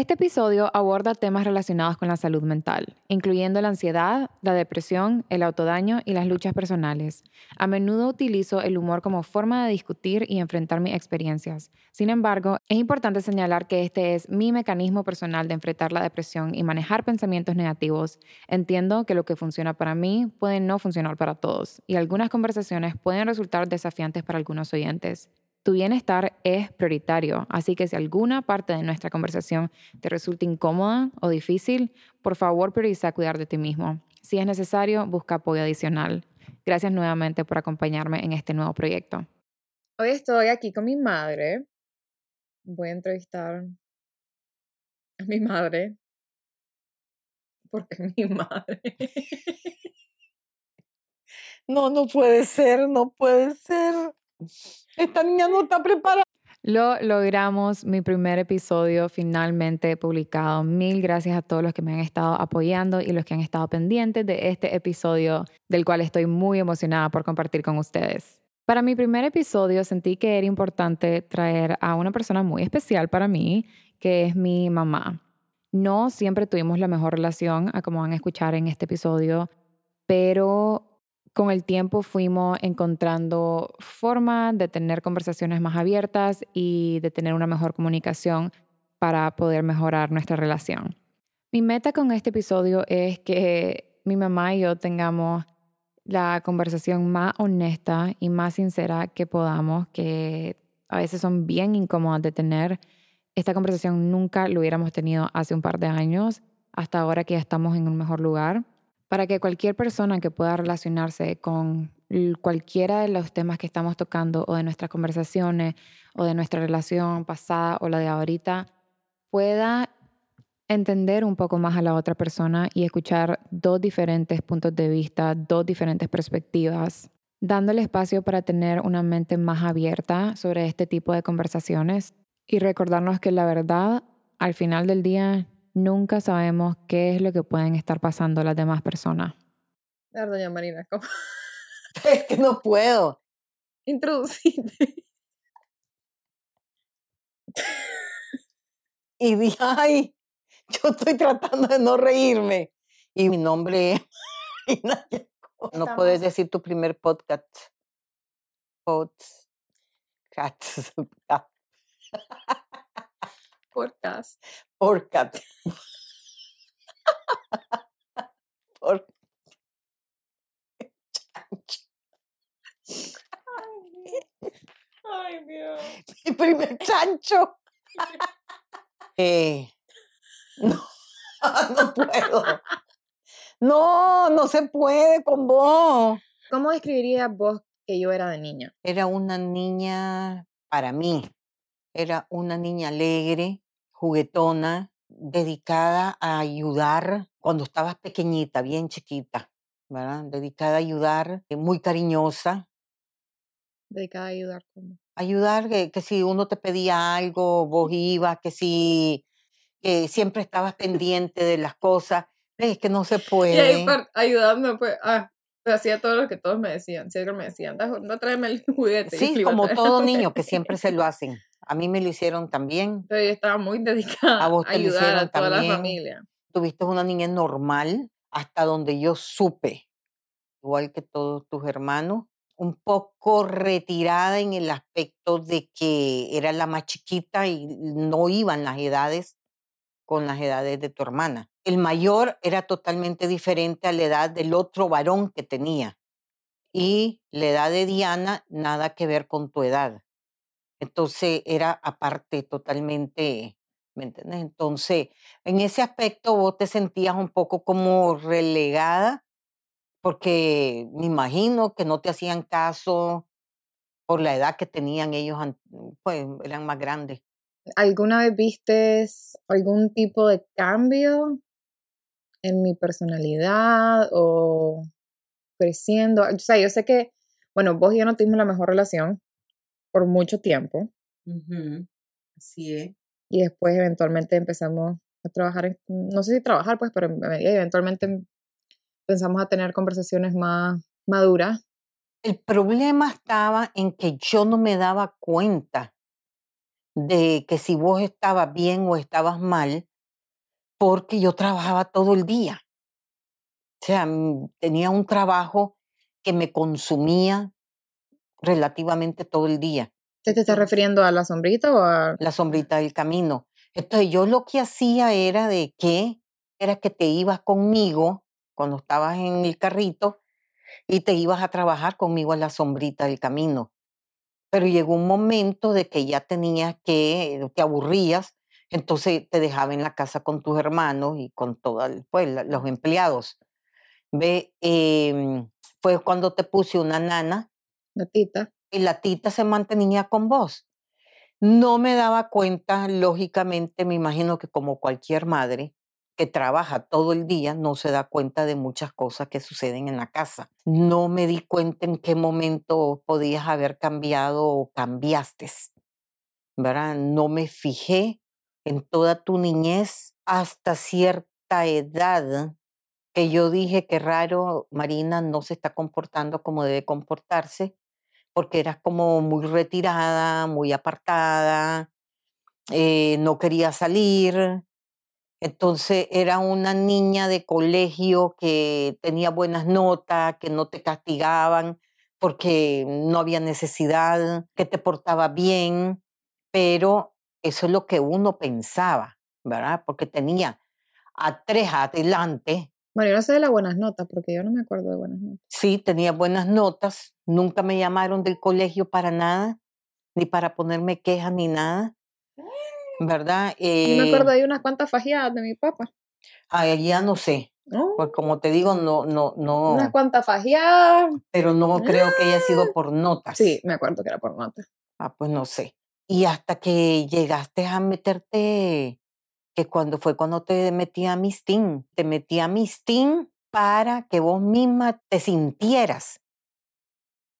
Este episodio aborda temas relacionados con la salud mental, incluyendo la ansiedad, la depresión, el autodaño y las luchas personales. A menudo utilizo el humor como forma de discutir y enfrentar mis experiencias. Sin embargo, es importante señalar que este es mi mecanismo personal de enfrentar la depresión y manejar pensamientos negativos. Entiendo que lo que funciona para mí puede no funcionar para todos, y algunas conversaciones pueden resultar desafiantes para algunos oyentes. Tu bienestar es prioritario, así que si alguna parte de nuestra conversación te resulta incómoda o difícil, por favor prioriza cuidar de ti mismo. Si es necesario, busca apoyo adicional. Gracias nuevamente por acompañarme en este nuevo proyecto. Hoy estoy aquí con mi madre. Voy a entrevistar a mi madre. Porque es mi madre. No, no puede ser, no puede ser. Esta niña no está preparada. Lo logramos, mi primer episodio finalmente publicado. Mil gracias a todos los que me han estado apoyando y los que han estado pendientes de este episodio, del cual estoy muy emocionada por compartir con ustedes. Para mi primer episodio sentí que era importante traer a una persona muy especial para mí, que es mi mamá. No siempre tuvimos la mejor relación, como van a escuchar en este episodio, pero con el tiempo fuimos encontrando formas de tener conversaciones más abiertas y de tener una mejor comunicación para poder mejorar nuestra relación. Mi meta con este episodio es que mi mamá y yo tengamos la conversación más honesta y más sincera que podamos, que a veces son bien incómodas de tener. Esta conversación nunca lo hubiéramos tenido hace un par de años, hasta ahora que ya estamos en un mejor lugar para que cualquier persona que pueda relacionarse con cualquiera de los temas que estamos tocando o de nuestras conversaciones o de nuestra relación pasada o la de ahorita pueda entender un poco más a la otra persona y escuchar dos diferentes puntos de vista, dos diferentes perspectivas, dándole espacio para tener una mente más abierta sobre este tipo de conversaciones y recordarnos que la verdad al final del día nunca sabemos qué es lo que pueden estar pasando las demás personas. doña Marina, ¿cómo? Es que no puedo. Introducirte. Y dije, ay, yo estoy tratando de no reírme. Y mi nombre es No puedes decir tu primer podcast. Podcast. Podcast. Podcast. Por... Ay, Dios. Mi primer chancho. eh, no, no puedo. No, no se puede con vos. ¿Cómo describirías vos que yo era de niña? Era una niña, para mí, era una niña alegre, juguetona, dedicada a ayudar cuando estabas pequeñita, bien chiquita, ¿verdad? Dedicada a ayudar, eh, muy cariñosa. Dedicada a ayudar, ¿cómo? Ayudar, que, que si uno te pedía algo, vos ibas, que si que siempre estabas pendiente de las cosas. Es que no se puede. Y ahí ayudando, pues, ah, pues hacía todo lo que todos me decían. Siempre me decían, no tráeme el juguete. Sí, como todo niño, que siempre se lo hacen. A mí me lo hicieron también. Yo estaba muy dedicada a, vos te ayudar a toda la familia. Tuviste una niña normal hasta donde yo supe, igual que todos tus hermanos, un poco retirada en el aspecto de que era la más chiquita y no iban las edades con las edades de tu hermana. El mayor era totalmente diferente a la edad del otro varón que tenía. Y la edad de Diana, nada que ver con tu edad. Entonces era aparte totalmente, ¿me entiendes? Entonces, en ese aspecto vos te sentías un poco como relegada, porque me imagino que no te hacían caso por la edad que tenían ellos, pues eran más grandes. ¿Alguna vez viste algún tipo de cambio en mi personalidad o creciendo? O sea, yo sé que, bueno, vos y yo no tuvimos la mejor relación, por mucho tiempo. Así es. Y después eventualmente empezamos a trabajar, no sé si trabajar, pues, pero eventualmente pensamos a tener conversaciones más maduras. El problema estaba en que yo no me daba cuenta de que si vos estabas bien o estabas mal, porque yo trabajaba todo el día. O sea, mm, tenía un trabajo que me consumía relativamente todo el día. ¿Te, te estás refiriendo a la sombrita o a...? La sombrita del camino. Entonces yo lo que hacía era de que, era que te ibas conmigo cuando estabas en el carrito y te ibas a trabajar conmigo a la sombrita del camino. Pero llegó un momento de que ya tenías que, te aburrías, entonces te dejaba en la casa con tus hermanos y con todos pues, los empleados. Ve, em, fue cuando te puse una nana. La tita. Y la tita se mantenía con vos. No me daba cuenta, lógicamente, me imagino que como cualquier madre que trabaja todo el día, no se da cuenta de muchas cosas que suceden en la casa. No me di cuenta en qué momento podías haber cambiado o cambiaste. ¿verdad? No me fijé en toda tu niñez hasta cierta edad que yo dije que raro, Marina no se está comportando como debe comportarse, porque eras como muy retirada, muy apartada, eh, no quería salir. Entonces era una niña de colegio que tenía buenas notas, que no te castigaban porque no había necesidad, que te portaba bien, pero eso es lo que uno pensaba, ¿verdad? Porque tenía a tres adelante bueno, yo no sé de las buenas notas, porque yo no me acuerdo de buenas notas. Sí, tenía buenas notas. Nunca me llamaron del colegio para nada, ni para ponerme quejas ni nada. ¿Verdad? Eh, me acuerdo de unas cuantas fajeadas de mi papá. Ay, ya no sé. Pues como te digo, no, no, no. Unas cuantas fajeadas. Pero no creo que haya sido por notas. Sí, me acuerdo que era por notas. Ah, pues no sé. Y hasta que llegaste a meterte que cuando fue cuando te metí a Mistín, te metí a Mistín para que vos misma te sintieras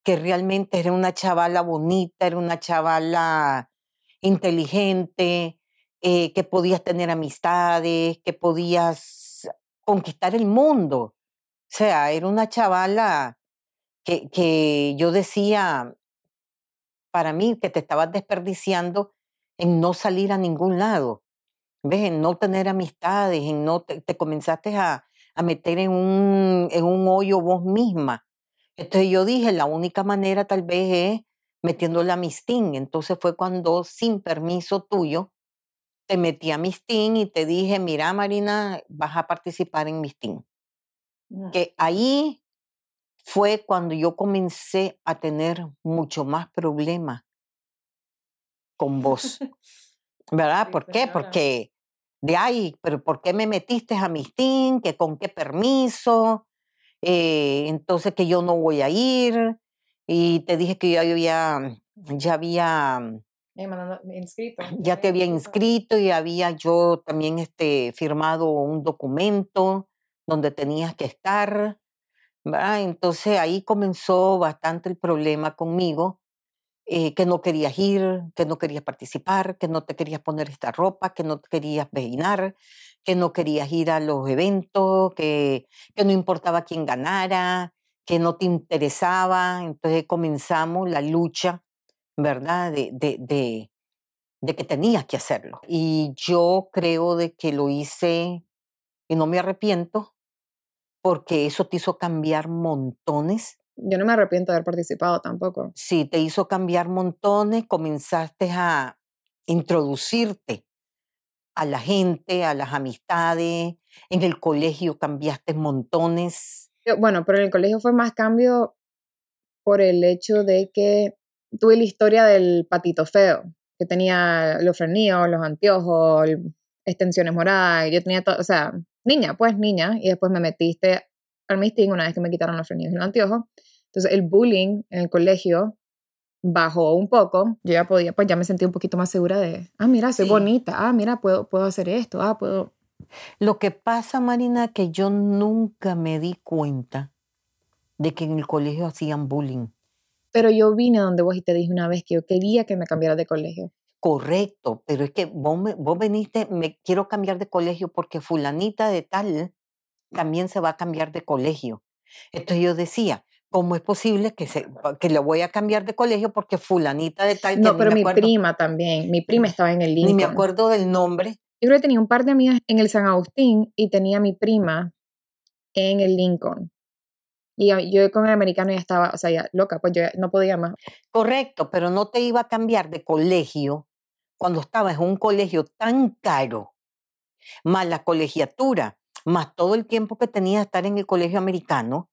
que realmente era una chavala bonita, era una chavala inteligente, eh, que podías tener amistades, que podías conquistar el mundo. O sea, era una chavala que, que yo decía, para mí, que te estabas desperdiciando en no salir a ningún lado. ¿Ves? En no tener amistades, en no te, comenzaste a, a, meter en un, en un hoyo vos misma. Entonces yo dije, la única manera tal vez es metiendo la mistín. Entonces fue cuando, sin permiso tuyo, te metí a mistín y te dije, mira Marina, vas a participar en mistín. Mm. Que ahí fue cuando yo comencé a tener mucho más problemas con vos. ¿Verdad? ¿Por qué? Porque de ahí, pero ¿por qué me metiste a Mistín? ¿Que con qué permiso? Eh, entonces que yo no voy a ir. Y te dije que yo había, ya había inscrito. Ya te había inscrito y había yo también este, firmado un documento donde tenías que estar. ¿verdad? Entonces ahí comenzó bastante el problema conmigo eh, que no querías ir, que no querías participar, que no te querías poner esta ropa, que no querías peinar, que no querías ir a los eventos, que, que no importaba quién ganara, que no te interesaba. Entonces comenzamos la lucha, ¿verdad? De, de, de, de que tenías que hacerlo. Y yo creo de que lo hice y no me arrepiento porque eso te hizo cambiar montones yo no me arrepiento de haber participado tampoco. Sí, te hizo cambiar montones, comenzaste a introducirte a la gente, a las amistades, en el colegio cambiaste montones. Bueno, pero en el colegio fue más cambio por el hecho de que tuve la historia del patito feo, que tenía los frenillos, los anteojos, extensiones moradas, yo tenía todo, o sea, niña, pues niña, y después me metiste al misting una vez que me quitaron los frenillos y los anteojos, entonces el bullying en el colegio bajó un poco, yo ya podía, pues ya me sentí un poquito más segura de, ah, mira, soy bonita, ah, mira, puedo, puedo hacer esto, ah, puedo... Lo que pasa, Marina, que yo nunca me di cuenta de que en el colegio hacían bullying. Pero yo vine donde vos y te dije una vez que yo quería que me cambiara de colegio. Correcto, pero es que vos, vos veniste, me quiero cambiar de colegio porque fulanita de tal también se va a cambiar de colegio. Entonces yo decía, ¿cómo es posible que, se, que le voy a cambiar de colegio porque fulanita de tal... No, pero mi prima también, mi prima estaba en el Lincoln. Ni me acuerdo del nombre, Yo creo que tenía un par de amigas en el San Agustín y tenía mi prima en el Lincoln. Y yo con el americano ya estaba, o sea, ya loca, pues yo no podía más. Correcto, pero no te iba a cambiar de colegio cuando estabas en un colegio tan caro, más la colegiatura, más todo el tiempo que tenía de estar en el colegio americano.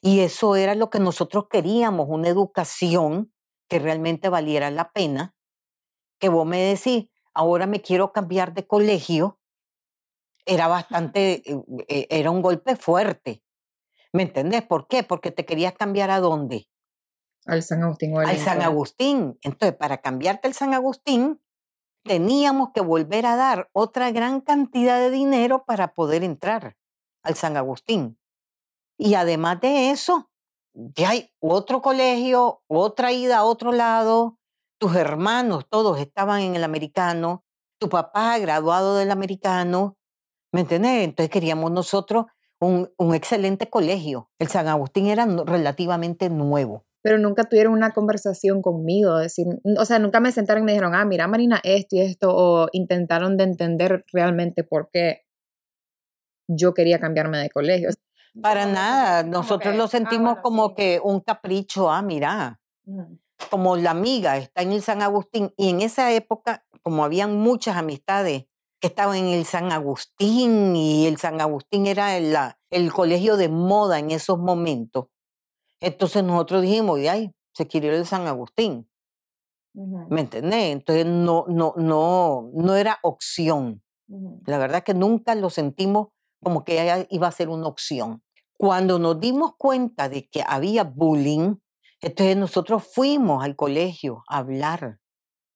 Y eso era lo que nosotros queríamos, una educación que realmente valiera la pena. Que vos me decís, ahora me quiero cambiar de colegio, era bastante, eh, eh, era un golpe fuerte. ¿Me entendés? ¿Por qué? Porque te querías cambiar a dónde? Al San Agustín. O al San Agustín. Entonces, para cambiarte al San Agustín, teníamos que volver a dar otra gran cantidad de dinero para poder entrar al San Agustín. Y además de eso, ya hay otro colegio, otra ida a otro lado, tus hermanos todos estaban en el americano, tu papá graduado del americano, ¿me entendés? Entonces queríamos nosotros un, un excelente colegio. El San Agustín era relativamente nuevo pero nunca tuvieron una conversación conmigo, decir, o sea, nunca me sentaron y me dijeron, ah, mira, Marina, esto y esto, o intentaron de entender realmente por qué yo quería cambiarme de colegio. Para nada, nosotros lo ah, sentimos como que un capricho, ah, mira, como la amiga está en el San Agustín, y en esa época, como habían muchas amistades que estaban en el San Agustín, y el San Agustín era el, el colegio de moda en esos momentos, entonces nosotros dijimos, y ay, se quiere ir al San Agustín. ¿Me entendés? Entonces no, no, no, no era opción. La verdad que nunca lo sentimos como que iba a ser una opción. Cuando nos dimos cuenta de que había bullying, entonces nosotros fuimos al colegio a hablar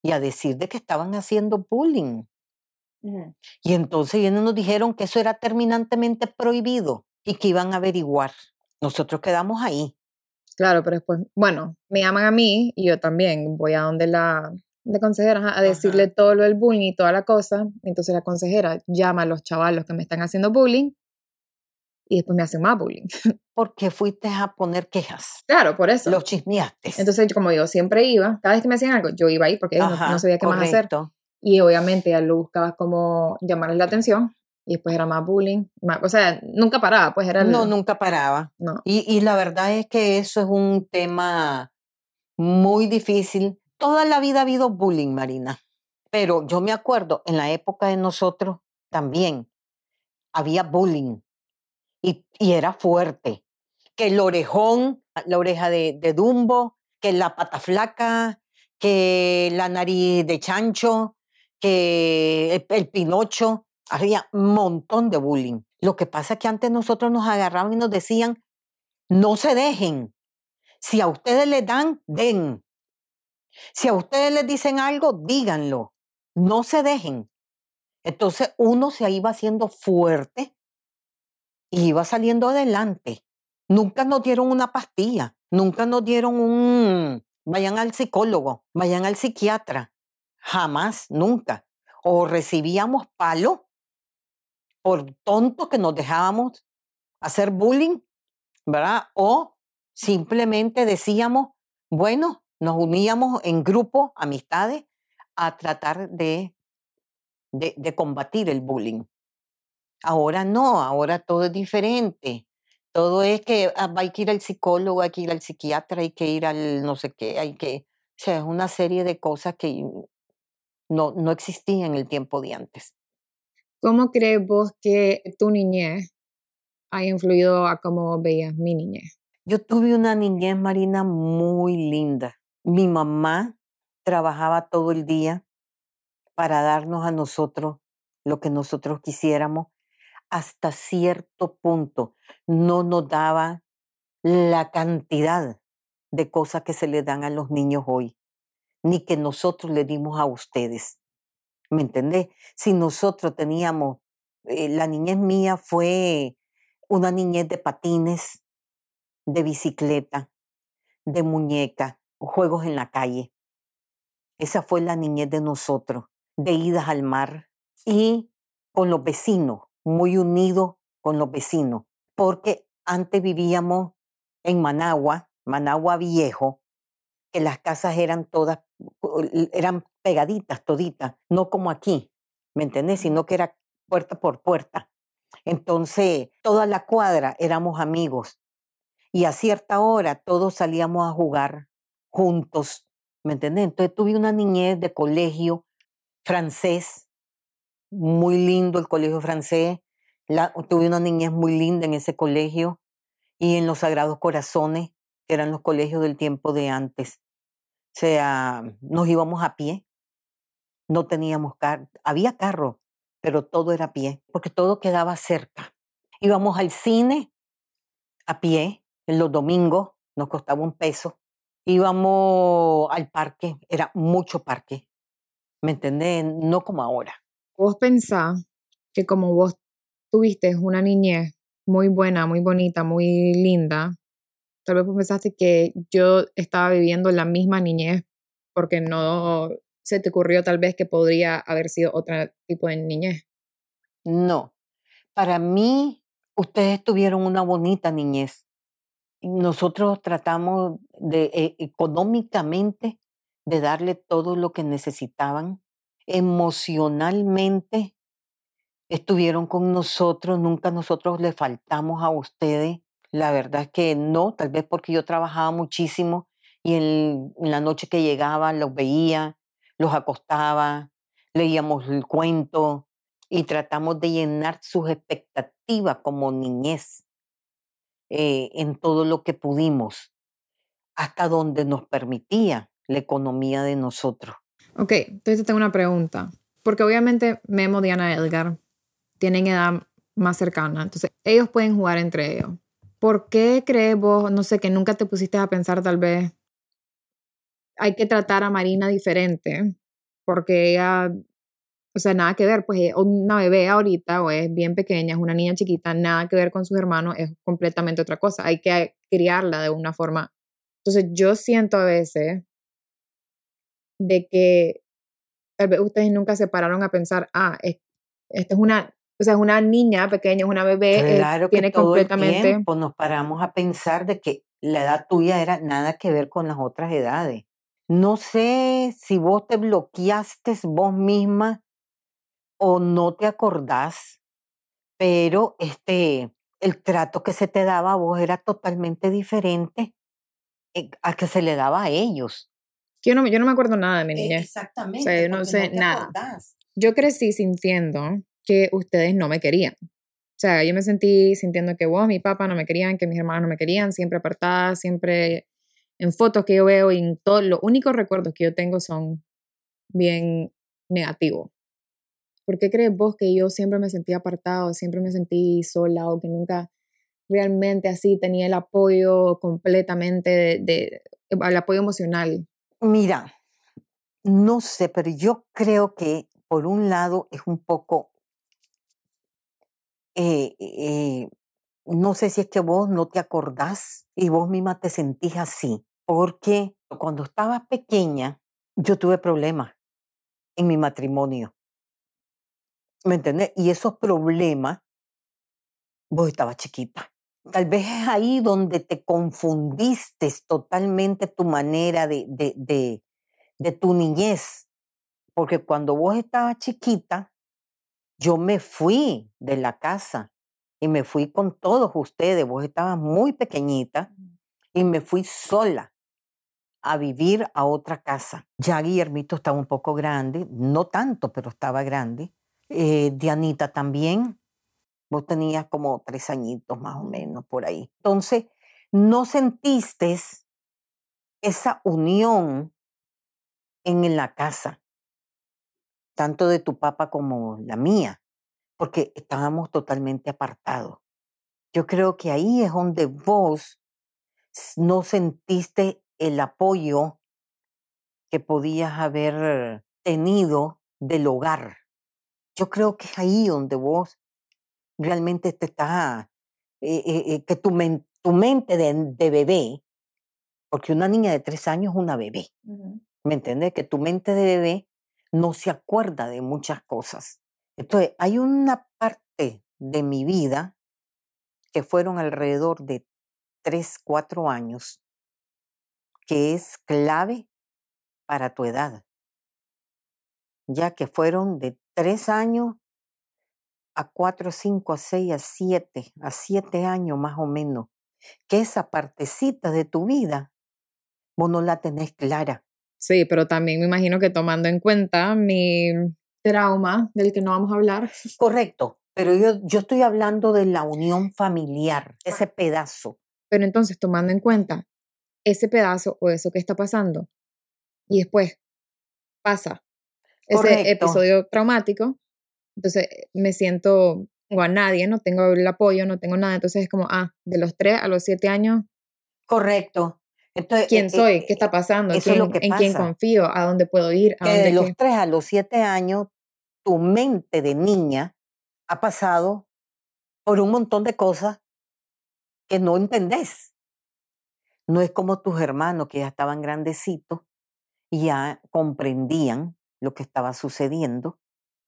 y a decir de que estaban haciendo bullying. Y entonces ellos nos dijeron que eso era terminantemente prohibido y que iban a averiguar. Nosotros quedamos ahí. Claro, pero después, bueno, me llaman a mí y yo también voy a donde la, consejera a decirle todo lo del bullying y toda la cosa. Entonces la consejera llama a los chavalos que me están haciendo bullying y después me hacen más bullying. Porque fuiste a poner quejas. Claro, por eso. Los chismeaste. Entonces, como yo siempre iba, cada vez que me hacían algo, yo iba ahí porque no, sabía qué más hacer. Y obviamente ya lo buscaba como llamarles la atención y después era más bullying, o sea, nunca paraba, pues era... No, nunca paraba. No. Y, y la verdad es que eso es un tema muy difícil. Toda la vida ha habido bullying, Marina, pero yo me acuerdo, en la época de nosotros también había bullying y, era fuerte. Que el orejón, la oreja de, de Dumbo, que la pata flaca, que la nariz de chancho, que el pinocho, había un montón de bullying. Lo que pasa es que antes nosotros nos agarraban y nos decían, no se dejen. Si a ustedes les dan, den. Si a ustedes les dicen algo, díganlo. No se dejen. Entonces uno se iba haciendo fuerte y iba saliendo adelante. Nunca nos dieron una pastilla, nunca nos dieron un, vayan al psicólogo, vayan al psiquiatra. Jamás, nunca. O recibíamos palo por tontos que nos dejábamos hacer bullying, ¿verdad? O simplemente decíamos, bueno, nos uníamos en grupo, amistades, a tratar de, de, combatir el bullying. Ahora no, ahora todo es diferente. Todo es que ah, hay que ir al psicólogo, hay que ir al psiquiatra, hay que ir al no sé qué, hay que... O sea, es una serie de cosas que no, no existían en el tiempo de antes. ¿Cómo crees vos que tu niñez ha influido a cómo veías mi niñez? Yo tuve una niñez, Marina, muy linda. Mi mamá trabajaba todo el día para darnos a nosotros lo que nosotros quisiéramos. Hasta cierto punto no nos daba la cantidad de cosas que se le dan a los niños hoy, ni que nosotros le dimos a ustedes. ¿Me entendés? Si nosotros teníamos, eh, la niñez mía fue una niñez de patines, de bicicleta, de muñeca, juegos en la calle. Esa fue la niñez de nosotros, de idas al mar y con los vecinos, muy unidos con los vecinos, porque antes vivíamos en Managua, Managua viejo, que las casas eran todas, eran pegaditas, toditas, no como aquí, ¿me entendés? Sino que era puerta por puerta. Entonces, toda la cuadra éramos amigos y a cierta hora todos salíamos a jugar juntos, ¿me entendés? Entonces tuve una niñez de colegio francés, muy lindo el colegio francés, tuve una niñez muy linda en ese colegio y en los Sagrados Corazones, que eran los colegios del tiempo de antes. O sea, nos íbamos a pie, no teníamos carro, había carro, pero todo era a pie, porque todo quedaba cerca. Íbamos al cine a pie, en los domingos, nos costaba un peso. Íbamos al parque, era mucho parque, ¿me entendés? No como ahora. Vos pensás que como vos tuviste una niñez muy buena, muy bonita, muy linda, tal vez vos pensaste que yo estaba viviendo la misma niñez porque no se te ocurrió tal vez que podría haber sido otro tipo de niñez. No, para mí ustedes tuvieron una bonita niñez. Nosotros tratamos de e, económicamente de darle todo lo que necesitaban, emocionalmente estuvieron con nosotros, nunca nosotros le faltamos a ustedes. La verdad es que no, tal vez porque yo trabajaba muchísimo y en, la noche que llegaba los veía, los acostaba, leíamos el cuento y tratamos de llenar sus expectativas como niñez eh, en todo lo que pudimos, hasta donde nos permitía la economía de nosotros. Ok, entonces tengo una pregunta, porque obviamente Memo, Diana, Edgar tienen edad más cercana, entonces ellos pueden jugar entre ellos. ¿Por qué crees vos, no sé, que nunca te pusiste a pensar tal vez, hay que tratar a Marina diferente? Porque ella, o sea, nada que ver, pues una bebé ahorita o es bien pequeña, es una niña chiquita, nada que ver con sus hermanos, es completamente otra cosa. Hay que criarla de una forma. Entonces yo siento a veces de que tal vez ustedes nunca se pararon a pensar, ah, esta es una o sea, es una niña pequeña, es una bebé, eh, claro tiene que todo completamente... El tiempo nos paramos a pensar de que la edad tuya era nada que ver con las otras edades. No sé si vos te bloqueaste vos misma o no te acordás, pero este, el trato que se te daba a vos era totalmente diferente eh, a que se le daba a ellos. Yo no, yo no me acuerdo nada de mi niña. Exactamente. O sea, yo no sé nada. Yo crecí sintiendo que ustedes no me querían. O sea, yo me sentí sintiendo que vos, mi papá no me querían, que mis hermanos no me querían, siempre apartada, siempre en fotos que yo veo y en todos los únicos recuerdos que yo tengo son bien negativos. ¿Por qué crees vos que yo siempre me sentí apartado, siempre me sentí sola o que nunca realmente así tenía el apoyo completamente de, de el apoyo emocional? Mira, no sé, pero yo creo que por un lado es un poco eh, eh, no sé si es que vos no te acordás y vos misma te sentís así, porque cuando estabas pequeña yo tuve problemas en mi matrimonio. ¿Me entendés? Y esos problemas, vos estabas chiquita. Tal vez es ahí donde te confundiste totalmente tu manera de, de, de, tu niñez. Porque cuando vos estabas chiquita, yo me fui de la casa y me fui con todos ustedes. Vos estabas muy pequeñita y me fui sola a vivir a otra casa. Ya Guillermito estaba un poco grande, no tanto, pero estaba grande. Eh, Dianita también. Vos tenías como tres añitos más o menos por ahí. Entonces, no sentiste esa unión en la casa tanto de tu papá como la mía, porque estábamos totalmente apartados. Yo creo que ahí es donde vos no sentiste el apoyo que podías haber tenido del hogar. Yo creo que es ahí donde vos realmente te estás, eh, eh, eh, que tu, tu mente de, bebé, porque una niña de tres años es una bebé, ¿me entiendes? Que tu mente de bebé no se acuerda de muchas cosas. Entonces, hay una parte de mi vida que fueron alrededor de tres, cuatro años, que es clave para tu edad, ya que fueron de tres años a cuatro, cinco, a seis, a siete, a siete años más o menos, que esa partecita de tu vida vos no la tenés clara. Sí, pero también me imagino que tomando en cuenta mi trauma del que no vamos a hablar. Correcto, pero yo, yo estoy hablando de la unión familiar, ese pedazo. Pero entonces, tomando en cuenta ese pedazo o eso que está pasando, y después pasa ese episodio traumático, entonces me siento o a nadie, no tengo el apoyo, no tengo nada, entonces es como, ah, de los tres a los siete años. Correcto. Entonces, ¿Quién eh, soy? ¿Qué está pasando? ¿En quién confío? ¿A dónde puedo ir? ¿A de los tres a los siete años, tu mente de niña ha pasado por un montón de cosas que no entendés. No es como tus hermanos que ya estaban grandecitos y ya comprendían lo que estaba sucediendo.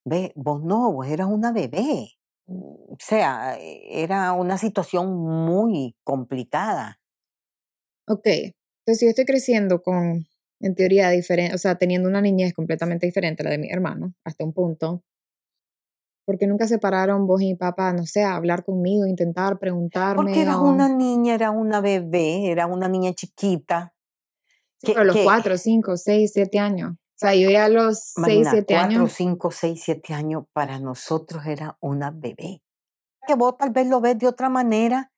Ve, vos no, vos eras una bebé. O sea, era una situación muy complicada. Ok, entonces si yo estoy creciendo con, en teoría, diferente, o sea, teniendo una niñez completamente diferente a la de mi hermano, hasta un punto, porque nunca se pararon vos y mi papá, no sé, a hablar conmigo, intentar preguntarme? Porque era una niña, era una bebé, era una niña chiquita. Sí, pero a los cuatro, cinco, seis, siete años. Sea, yo ya a los seis, siete años. Cuatro, cinco, seis, siete años para nosotros era una bebé. Que vos tal vez lo ves de otra manera,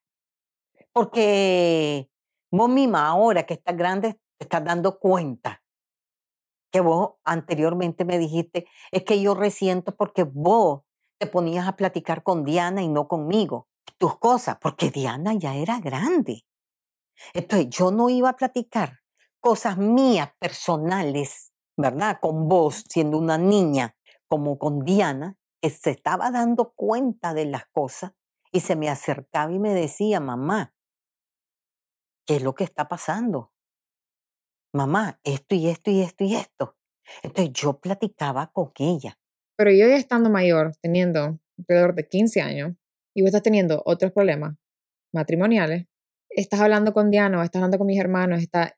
porque vos misma ahora que estás grande te estás dando cuenta que vos anteriormente me dijiste, es que yo resiento porque vos te ponías a platicar con Diana y no conmigo, tus cosas, porque Diana ya era grande. Entonces yo no iba a platicar cosas mías personales, ¿verdad? Con vos, siendo una niña, como con Diana, que se estaba dando cuenta de las cosas y se me acercaba y me decía, mamá, ¿qué es lo que está pasando? Mamá, esto y esto y esto y esto. Entonces yo platicaba con ella. Pero yo ya estando mayor, teniendo alrededor de 15 años, y vos estás teniendo otros problemas matrimoniales, estás hablando con Diana, estás hablando con mis hermanos, está,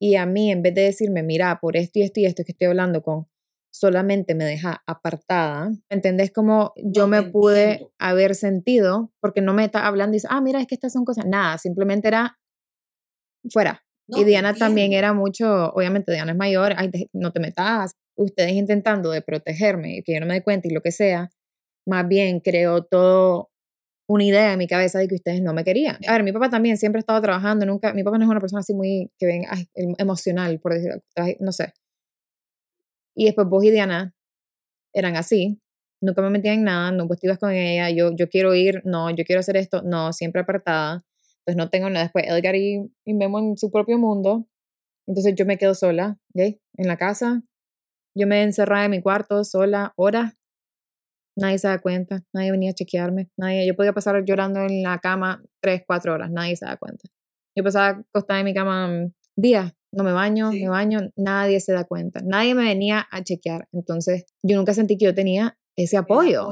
y a mí, en vez de decirme, mira, por esto y esto y esto que estoy hablando con, solamente me deja apartada. ¿Entendés cómo yo me pude haber sentido? Porque no me está hablando y dice, ah, mira, es que estas son cosas. Nada, simplemente era fuera. y Diana también era mucho, obviamente Diana es mayor, ay, no te metas, ustedes intentando de protegerme, que yo no me dé cuenta y lo que sea, más bien creó todo una idea en mi cabeza de que ustedes no me querían. A ver, mi papá también siempre ha estado trabajando, nunca, mi papá no es una persona así muy, que ven, em, emocional, por decirlo, no sé. Y después vos y Diana eran así, nunca me metían en nada, no, pues ibas con ella, yo, yo quiero ir, no, yo quiero hacer esto, no, siempre apartada. Entonces no tengo nada. Después Edgar y, y Memo en su propio mundo. Entonces yo me quedo sola, ¿ok? En la casa, yo me encerraba en mi cuarto sola horas. Nadie se da cuenta, nadie venía a chequearme, nadie, yo podía pasar llorando en la cama tres, cuatro horas, nadie se da cuenta. Yo pasaba acostada en mi cama mm, días, no me baño, me baño, nadie se da cuenta, nadie me venía a chequear. Entonces, yo nunca sentí que yo tenía ese apoyo,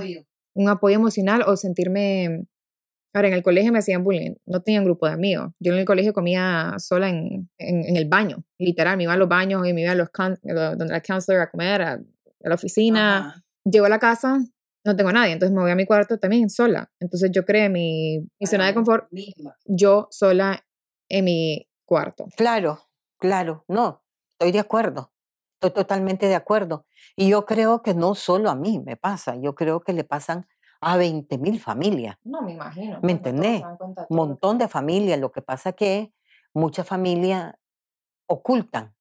un apoyo emocional o sentirme Ahora, en el colegio me hacían bullying, no tenía un grupo de amigos. Yo en el colegio comía sola en, en, el baño, literal, me iba a los baños y me iba a los donde la counselor a comer, a, la oficina. Llego a la casa, no tengo nadie, entonces me voy a mi cuarto también sola. Entonces yo creé mi, mi zona de confort yo sola en mi cuarto. Claro, claro, no, estoy de acuerdo, estoy totalmente de acuerdo. Y yo creo que no solo a mí me pasa, yo creo que le pasan a 20 mil familias. No, me imagino. ¿Me entendés? Un montón de familias. Lo que pasa es que muchas familias ocultan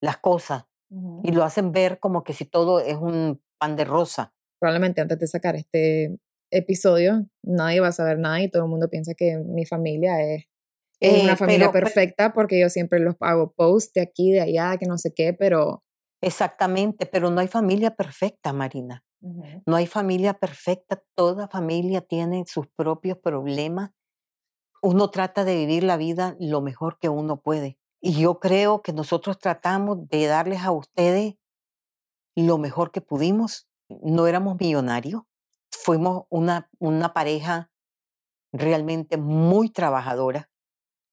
las cosas y lo hacen ver como que si todo es un pan de rosa. Probablemente antes de sacar este episodio, nadie va a saber nada y todo el mundo piensa que mi familia es, una eh, familia perfecta porque yo siempre los hago post de aquí, de allá, que no sé qué, pero... Exactamente, pero no hay familia perfecta, Marina. No hay familia perfecta, toda familia tiene sus propios problemas. Uno trata de vivir la vida lo mejor que uno puede. Y yo creo que nosotros tratamos de darles a ustedes lo mejor que pudimos. No éramos millonarios, fuimos una, una pareja realmente muy trabajadora,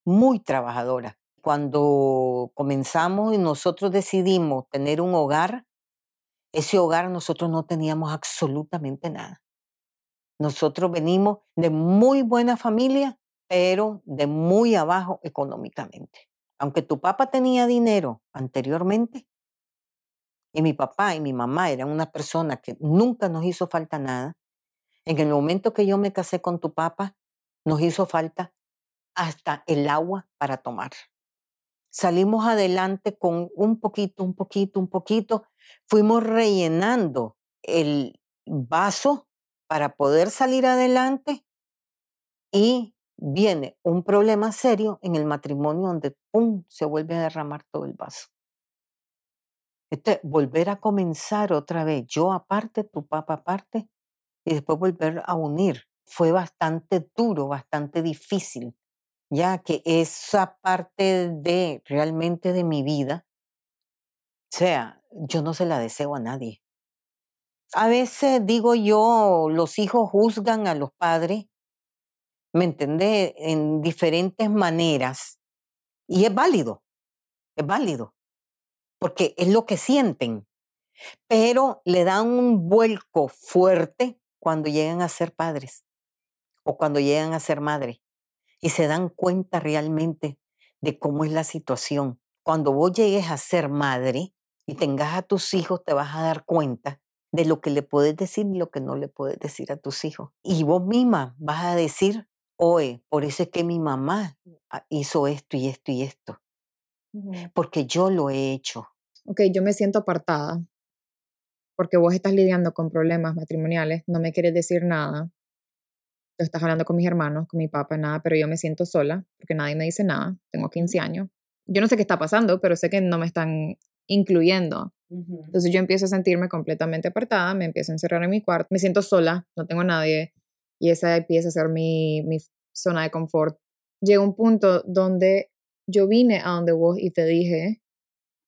muy trabajadora. Cuando comenzamos y nosotros decidimos tener un hogar, ese hogar nosotros no teníamos absolutamente nada. Nosotros venimos de muy buena familia, pero de muy abajo económicamente. Aunque tu papá tenía dinero anteriormente, y mi papá y mi mamá eran una persona que nunca nos hizo falta nada, en el momento que yo me casé con tu papá, nos hizo falta hasta el agua para tomar. Salimos adelante con un poquito, un poquito, un poquito. Fuimos rellenando el vaso para poder salir adelante y viene un problema serio en el matrimonio donde ¡pum! se vuelve a derramar todo el vaso. Este, volver a comenzar otra vez, yo aparte, tu papá aparte, y después volver a unir. Fue bastante duro, bastante difícil, ya que esa parte de realmente de mi vida, o sea, yo no se la deseo a nadie. A veces digo yo, los hijos juzgan a los padres, ¿me entendés? En diferentes maneras. Y es válido, es válido, porque es lo que sienten, pero le dan un vuelco fuerte cuando llegan a ser padres o cuando llegan a ser madre y se dan cuenta realmente de cómo es la situación. Cuando vos llegues a ser madre y tengas a tus hijos, te vas a dar cuenta de lo que le puedes decir y lo que no le puedes decir a tus hijos. Y vos misma vas a decir, oye, por eso es que mi mamá hizo esto y esto y esto. Porque yo lo he hecho. Ok, yo me siento apartada porque vos estás lidiando con problemas matrimoniales, no me quieres decir nada, tú estás hablando con mis hermanos, con mi papá, nada, pero yo me siento sola porque nadie me dice nada, tengo 15 años. Yo no sé qué está pasando, pero sé que no me están incluyendo. Entonces yo empiezo a sentirme completamente apartada, me empiezo a encerrar en mi cuarto, me siento sola, no tengo nadie y esa empieza a ser mi, mi zona de confort. Llega un punto donde yo vine a donde vos y te dije,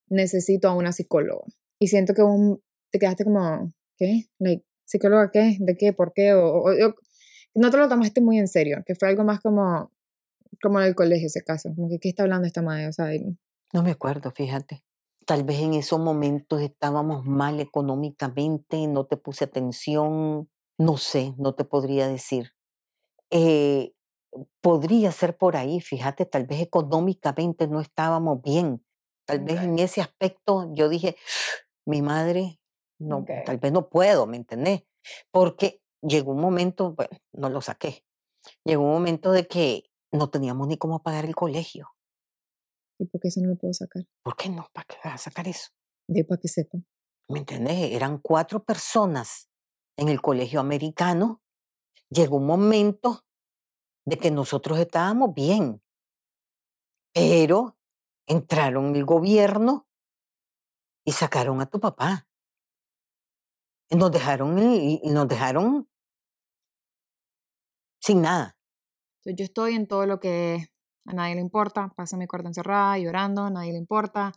necesito a una psicóloga. Y siento que un, te quedaste como, ¿qué? Like, ¿Psicóloga qué? ¿De qué? ¿Por qué? O, no te lo tomaste muy en serio, que fue algo más como, como en el colegio ese caso, como que, ¿qué está hablando esta madre? O sea, no me acuerdo, fíjate. Tal vez en esos momentos estábamos mal económicamente, no te puse atención, no sé, no te podría decir. Eh, podría ser por ahí, fíjate, tal vez económicamente no estábamos bien. Tal vez en ese aspecto yo dije, mi madre no, tal vez no puedo, ¿me entendés? Porque llegó un momento, bueno, no lo saqué, llegó un momento de que no teníamos ni cómo pagar el colegio. ¿Y por qué eso no lo puedo sacar? ¿Por qué no? ¿Para qué vas a sacar eso? De para que sepa. ¿Me entendés? Eran cuatro personas en el colegio americano. Llegó un momento de que nosotros estábamos bien, pero entraron el gobierno y sacaron a tu papá. Nos dejaron, nos dejaron sin nada. Yo estoy en todo lo que a nadie le importa. Paso mi cuarto encerrada, llorando, a nadie le importa.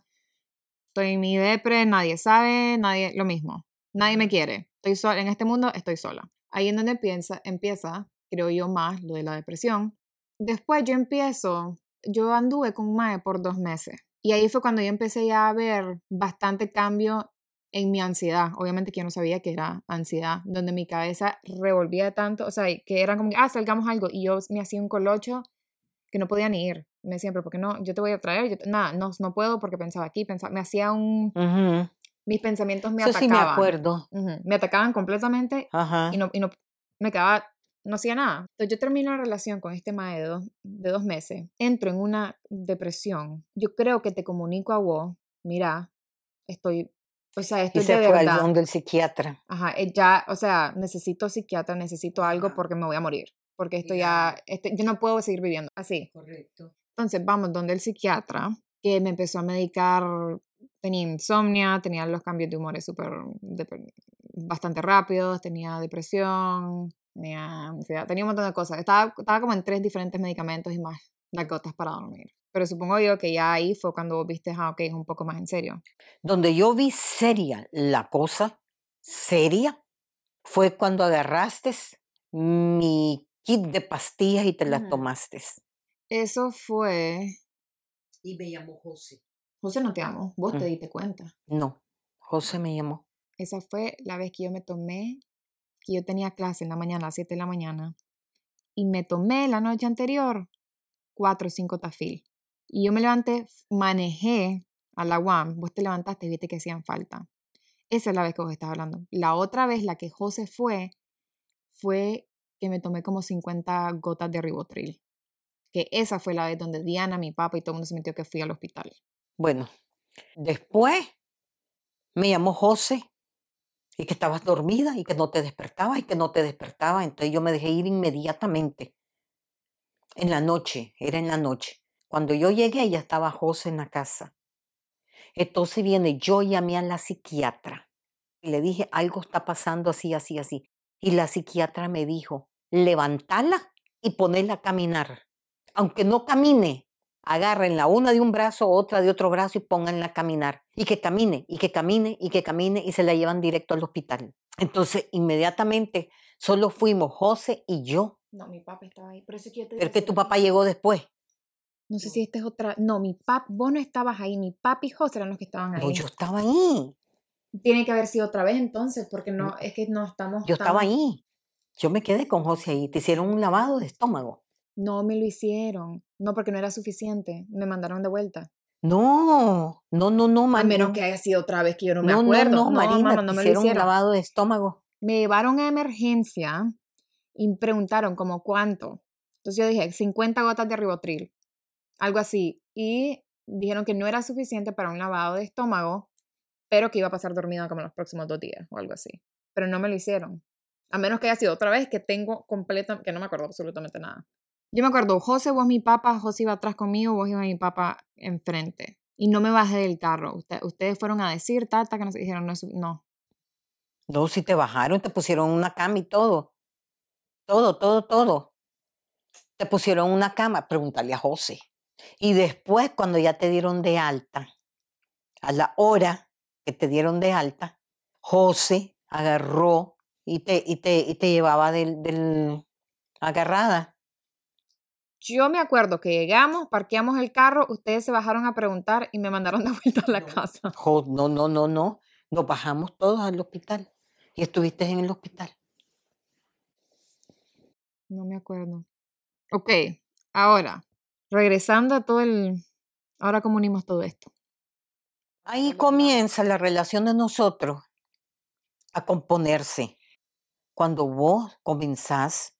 Estoy en mi depre, nadie sabe, nadie, lo mismo. Nadie me quiere. Estoy sola, en este mundo estoy sola. Ahí es donde empieza, empieza, creo yo, más lo de la depresión. Después yo empiezo, yo anduve con Mae por dos meses. Y ahí fue cuando yo empecé ya a ver bastante cambio en mi ansiedad. Obviamente que yo no sabía que era ansiedad, donde mi cabeza revolvía tanto, o sea, que era como que, ah, salgamos algo, y yo me hacía un colocho que no podía ni ir. Me decían, pero ¿por qué no? Yo te voy a traer, yo nada, no, no puedo porque pensaba aquí, pensaba, me hacía un... Mis pensamientos me Eso atacaban. sí me acuerdo. Me atacaban completamente y, no, y no me quedaba, no hacía nada. Entonces yo termino la relación con este mae de dos, de dos meses, entro en una depresión. Yo creo que te comunico a vos, mira, estoy o sea, esto y se de fue verdad. al donde el psiquiatra. Ajá, eh, ya, o sea, necesito psiquiatra, necesito algo porque me voy a morir. Porque esto ya, este, yo no puedo seguir viviendo así. Correcto. Entonces, vamos donde el psiquiatra, que me empezó a medicar, tenía insomnia, tenía los cambios de humores súper, bastante rápidos, tenía depresión, tenía ansiedad, tenía un montón de cosas. Estaba, estaba como en tres diferentes medicamentos y más las gotas para dormir. Pero supongo yo que ya ahí fue cuando viste, ah, ok, es un poco más en serio. Donde yo vi seria la cosa, seria, fue cuando agarraste mi kit de pastillas y te las tomaste. Eso fue... Y me llamó José. José no te amo, vos te Mm. diste cuenta. No, José me llamó. esa fue la vez que yo me tomé, que yo tenía clase en la mañana, a las 7 de la mañana, y me tomé la noche anterior cuatro o cinco tafil. Y yo me levanté, manejé a la UAM, vos te levantaste y viste que hacían falta. Esa es la vez que vos estás hablando. La otra vez, la que José fue, fue que me tomé como 50 gotas de ribotril. Que esa fue la vez donde Diana, mi papá y todo el mundo se metió que fui al hospital. Bueno, después me llamó José y que estabas dormida y que no te despertabas y que no te despertabas. Entonces yo me dejé ir inmediatamente. En la noche, era en la noche. Cuando yo llegué ya estaba José en la casa. Entonces viene, yo llamé a la psiquiatra y le dije, algo está pasando así, así, así. Y la psiquiatra me dijo, levantala y ponerla a caminar. Aunque no camine, la una de un brazo, otra de otro brazo y pónganla a caminar. Y que camine, y que camine, y que camine, y se la llevan directo al hospital. Entonces, inmediatamente, solo fuimos José y yo. No, mi papá estaba ahí. Que, Pero que tu papá llegó después. No sé si esta es otra. No, mi papá, vos no estabas ahí. Mi papá y José eran los que estaban ahí. No, yo estaba ahí. Tiene que haber sido otra vez entonces, porque no, es que no estamos. Yo estaba ahí. Yo me quedé con José ahí. Te hicieron un lavado de estómago. No me lo hicieron. No, porque no era suficiente. Me mandaron de vuelta. No, no, no, no, Marina. A menos que haya sido otra vez que yo no me acuerdo. No, no, Marina, no me hicieron un lavado de estómago. Me llevaron a emergencia y preguntaron como cuánto. Entonces yo dije, 50 gotas de ribotril, algo así. Y dijeron que no era suficiente para un lavado de estómago, pero que iba a pasar dormida como los próximos dos días o algo así. Pero no me lo hicieron. A menos que haya sido otra vez que tengo completo, que no me acuerdo absolutamente nada. Yo me acuerdo, José, vos mi papá, José iba atrás conmigo, vos iba mi papá enfrente. Y no me bajé del carro. ustedes fueron a decir, tata, que nos dijeron, no, no. No, si te bajaron, te pusieron una cama y todo. Todo, todo, todo. Te pusieron una cama, pregúntale a José. Y después, cuando ya te dieron de alta, a la hora que te dieron de alta, José agarró y te, y te, y te llevaba del, del agarrada yo me acuerdo que llegamos, parqueamos el carro, ustedes se bajaron a preguntar y me mandaron de vuelta a la casa. no, no, no, no. Nos bajamos todos al hospital y estuviste en el hospital. No me acuerdo. Ok, ahora, regresando a todo el... Ahora cómo unimos todo esto. Ahí comienza la relación de nosotros a componerse. Cuando vos comenzás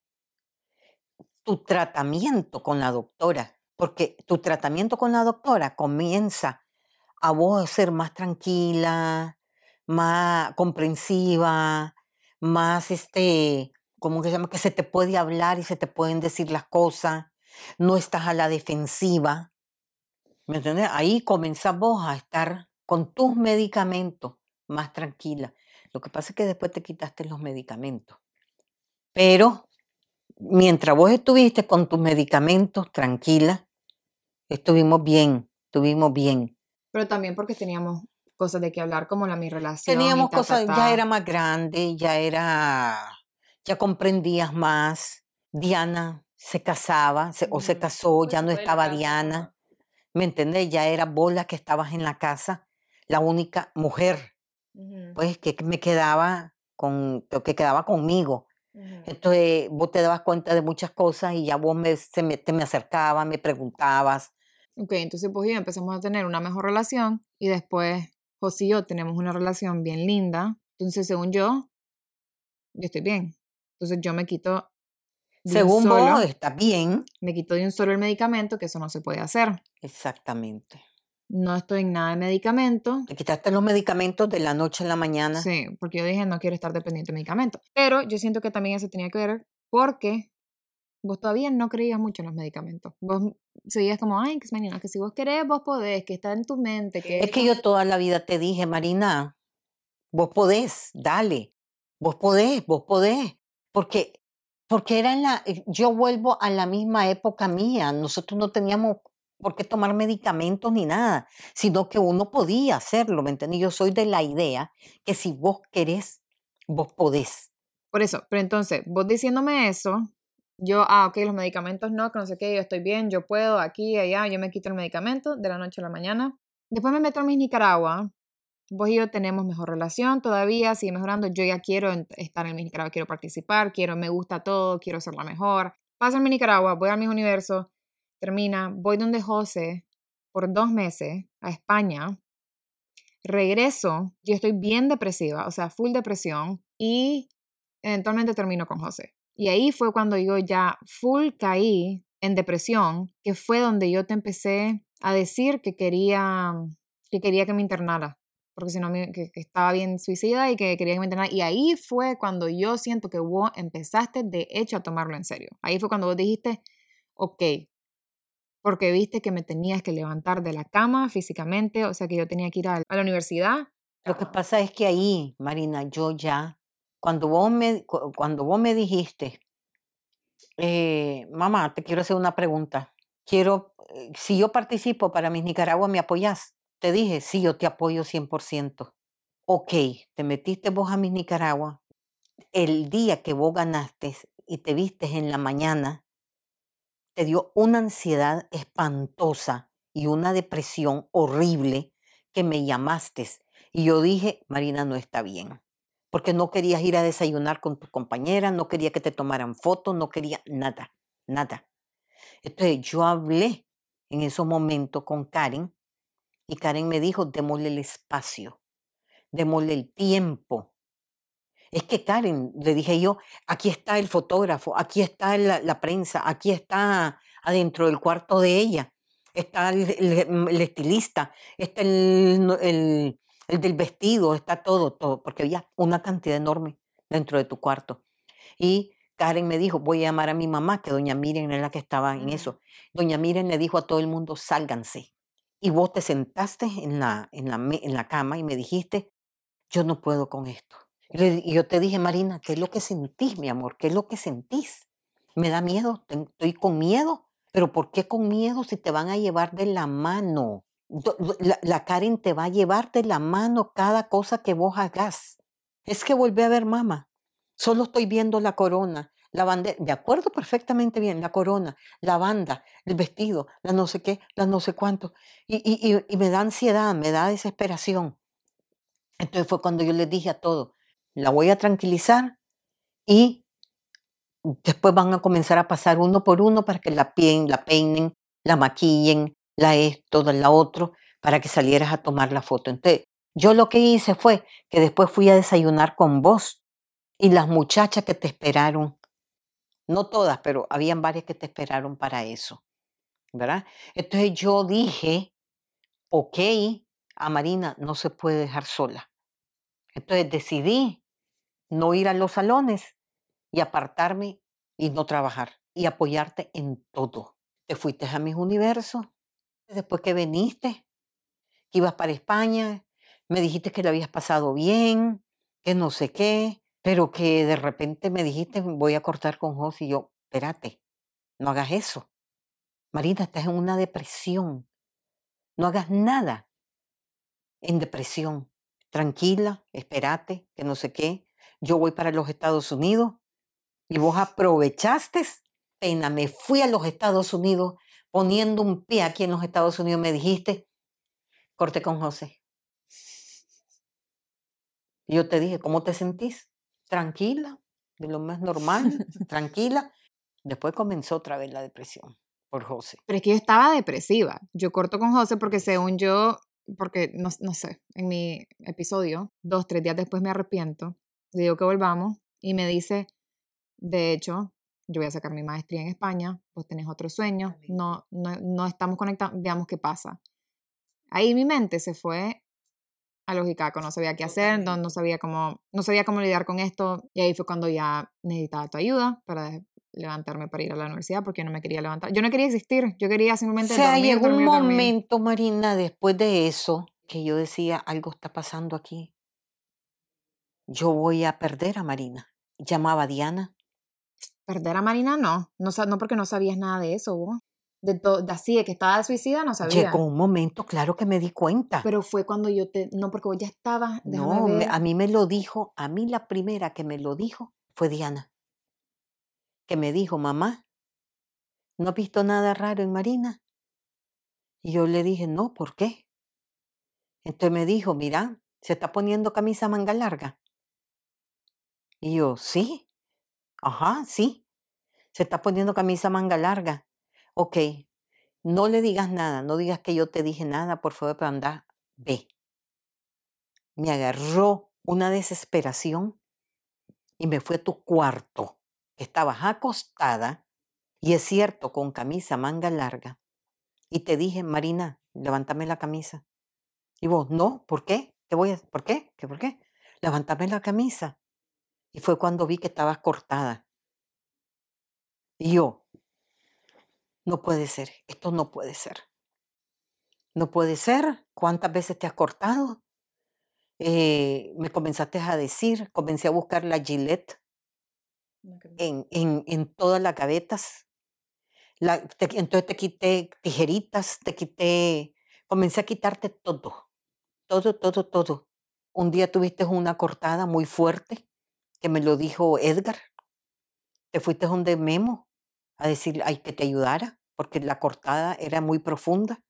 tu tratamiento con la doctora, porque tu tratamiento con la doctora comienza a vos ser más tranquila, más comprensiva, más este, como que se llama? Que se te puede hablar y se te pueden decir las cosas, no estás a la defensiva. ¿Me entiendes? Ahí comenzás vos a estar con tus medicamentos más tranquila. Lo que pasa es que después te quitaste los medicamentos. Pero mientras vos estuviste con tus medicamentos tranquila, estuvimos bien, estuvimos bien. Pero también porque teníamos cosas de qué hablar, como la mi relación. Teníamos cosas, ya era más grande, ya era, ya comprendías más. Diana se casaba o se casó, pues ya no estaba Diana. ¿Me entendés? Ya era vos la que estabas en la casa, la única mujer, pues que me quedaba con, que quedaba conmigo. Entonces vos te dabas cuenta de muchas cosas y ya vos me, se me, te me acercabas, me preguntabas. Ok, entonces pues ya empezamos a tener una mejor relación y después José y yo tenemos una relación bien linda. Entonces según yo, yo estoy bien. Entonces yo me quito... Según vos, está bien. Me quito de un solo el medicamento, que eso no se puede hacer. Exactamente no estoy en nada de medicamento. Te quitaste los medicamentos de la noche a la mañana. Sí, porque yo dije no quiero estar dependiente de medicamentos. Pero yo siento que también eso tenía que ver porque vos todavía no creías mucho en los medicamentos. Vos seguías como, ay, que Marina, que si vos querés, vos podés, que está en tu mente. Que es que yo toda la vida te dije, Marina, vos podés, dale, vos podés, vos podés. Porque, porque era en la, eh, yo vuelvo a la misma época mía, nosotros no teníamos por qué tomar medicamentos ni nada, sino que uno podía hacerlo, ¿me entiendes? Yo soy de la idea que si vos querés, vos podés. Por eso, pero entonces, vos diciéndome eso, yo, ah, ok, los medicamentos no, que no sé qué, yo estoy bien, yo puedo, aquí, allá, yo me quito el medicamento de la noche a la mañana. Después me meto a mi Nicaragua vos y yo tenemos mejor relación todavía, sigue mejorando, yo ya quiero estar en mi Nicaragua, quiero participar, quiero, me gusta todo, quiero ser la mejor. Paso en mi Nicaragua, voy al mismo universo, termina, voy donde José por dos meses a España, regreso, yo estoy bien depresiva, o sea, full depresión, y eventualmente termino con José. Y ahí fue cuando yo ya full caí en depresión, que fue donde yo te empecé a decir que quería que, quería que me internara, porque si no, que, estaba bien suicida y que quería que me internara. Y ahí fue cuando yo siento que vos empezaste de hecho a tomarlo en serio. Ahí fue cuando vos dijiste, ok, porque viste que me tenías que levantar de la cama físicamente, o sea que yo tenía que ir a, la universidad. Lo que pasa es que ahí, Marina, yo ya, cuando vos me, cuando vos me dijiste, eh, mamá, te quiero hacer una pregunta. Quiero, eh, si yo participo para mis Nicaragua, ¿me apoyas? Te dije, sí, yo te apoyo 100%. Ok, te metiste vos a mis Nicaragua. El día que vos ganaste y te vistes en la mañana, te dio una ansiedad espantosa y una depresión horrible que me llamaste. Y yo dije, Marina, no está bien. Porque no querías ir a desayunar con tu compañera, no quería que te tomaran fotos, no quería nada, nada. Entonces yo hablé en esos momentos con Karen y Karen me dijo, démosle el espacio, démosle el tiempo es que Karen, le dije yo, aquí está el fotógrafo, aquí está la, prensa, aquí está adentro del cuarto de ella, está el, mm, estilista, está el, del vestido, está todo, todo, porque había una cantidad enorme dentro de tu cuarto. Y Karen me dijo, voy a llamar a mi mamá, que doña Miren era la que estaba en eso. Doña Miren le dijo a todo el mundo, sálganse. Y vos te sentaste en la, en la, en la cama y me dijiste, yo no puedo con esto. Y yo te dije, Marina, ¿qué es lo que sentís, mi amor? ¿Qué es lo que sentís? Me da miedo, estoy con miedo. Pero ¿por qué con miedo si te van a llevar de la mano? La, Karen te va a llevar de la mano cada cosa que vos hagas. Es que volví a ver mamá. Solo estoy viendo la corona, la bandera. De acuerdo perfectamente bien, la corona, la banda, el vestido, la no sé qué, la no sé cuánto. Y, me da ansiedad, me da desesperación. Entonces fue cuando yo les dije a todo, la voy a tranquilizar y después van a comenzar a pasar uno por uno para que la, la peinen, la maquillen, la esto, la otro, para que salieras a tomar la foto. Entonces, yo lo que hice fue que después fui a desayunar con vos y las muchachas que te esperaron, no todas, pero habían varias que te esperaron para eso, ¿verdad? Entonces yo dije, ok, a Marina no se puede dejar sola. Entonces decidí no ir a los salones y apartarme y no trabajar y apoyarte en todo. Te fuiste a mis universos, después que viniste, que ibas para España, me dijiste que le habías pasado bien, que no sé qué, pero que de repente me dijiste voy a cortar con José y yo, espérate, no hagas eso. Marina, estás en una depresión. No hagas nada en depresión. Tranquila, espérate, que no sé qué yo voy para los Estados Unidos y vos aprovechaste, pena, me fui a los Estados Unidos poniendo un pie aquí en los Estados Unidos, me dijiste, corte con José. Y yo te dije, ¿cómo te sentís? Tranquila, de lo más normal, tranquila. Después comenzó otra vez la depresión por José. Pero es que yo estaba depresiva. Yo corto con José porque según yo, porque no, no sé, en mi episodio, dos, tres días después me arrepiento digo que volvamos y me dice, de hecho, yo voy a sacar mi maestría en España, pues tenés otro sueño, no, no, no estamos conectados, veamos qué pasa. Ahí mi mente se fue a lógica, no sabía qué hacer, no, no, sabía cómo, no sabía cómo lidiar con esto, y ahí fue cuando ya necesitaba tu ayuda para levantarme para ir a la universidad porque no me quería levantar. Yo no quería existir, yo quería simplemente... O sea, llegó un momento, Marina, después de eso, que yo decía, algo está pasando aquí yo voy a perder a Marina. Llamaba a Diana. Perder a Marina no, no, no porque no sabías nada de eso, vos. De, de así, de que estaba de suicida, no sabía. Llegó un momento, claro que me di cuenta. Pero fue cuando yo te, no, porque vos ya estabas. No, a mí me lo dijo, a mí la primera que me lo dijo fue Diana. Que me dijo, mamá, ¿no has visto nada raro en Marina? Y yo le dije, no, ¿por qué? Entonces me dijo, mira, ¿Se está poniendo camisa manga larga? Y yo, sí. Ajá, sí. Se está poniendo camisa manga larga. Ok. No le digas nada, no digas que yo te dije nada, por favor, pero anda, ve. Me agarró una desesperación y me fue a tu cuarto, estabas acostada, y es cierto, con camisa manga larga. Y te dije, Marina, levántame la camisa. Y vos, no, ¿por qué? ¿Qué voy a, ¿Por qué? ¿Qué por qué? Levántame la camisa. Y fue cuando vi que estabas cortada. Y yo, no puede ser, esto no puede ser. No puede ser. ¿Cuántas veces te has cortado? Eh, me comenzaste a decir, comencé a buscar la Gillette en, en, en todas las gavetas. La, entonces te quité tijeritas, te quité, comencé a quitarte todo, todo, todo, todo. Un día tuviste una cortada muy fuerte, que me lo dijo Edgar. Te fuiste donde Memo a decir ay, que te ayudara, porque la cortada era muy profunda,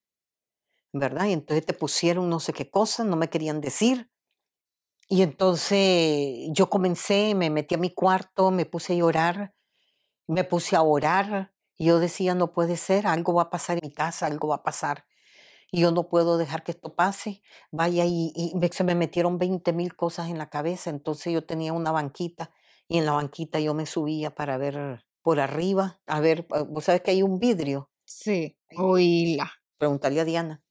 ¿verdad? Y entonces te pusieron no sé qué cosa, no me querían decir. Y entonces yo comencé, me metí a mi cuarto, me puse a llorar, me puse a orar. Y yo decía, no puede ser, algo va a pasar en mi casa, algo va a pasar. Y yo no puedo dejar que esto pase. Vaya, y, y se me metieron 20 mil cosas en la cabeza. Entonces yo tenía una banquita y en la banquita yo me subía para ver por arriba, a ver, vos sabes que hay un vidrio. Sí, oíla. Preguntarle a Diana.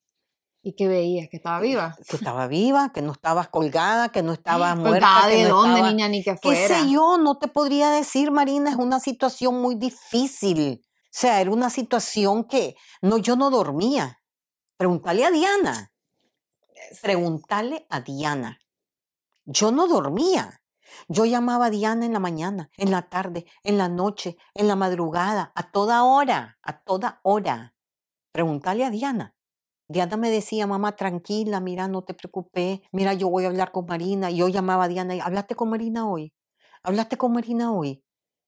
¿Y qué veías? ¿Que estaba viva? Que estaba viva, que no estabas colgada, que no estabas muerta. de dónde, niña, ni que fuera? ¿Qué sé yo? No te podría decir, Marina, es una situación muy difícil. O sea, era una situación que no, yo no dormía. Pregúntale a Diana. Pregúntale a Diana. Yo no dormía. Yo llamaba a Diana en la mañana, en la tarde, en la noche, en la madrugada, a toda hora, a toda hora. Pregúntale a Diana. Diana me decía, mamá, tranquila, mira, no te preocupes, mira, yo voy a hablar con Marina. Y yo llamaba a Diana, y, ¿hablaste con Marina hoy? ¿Hablaste con Marina hoy?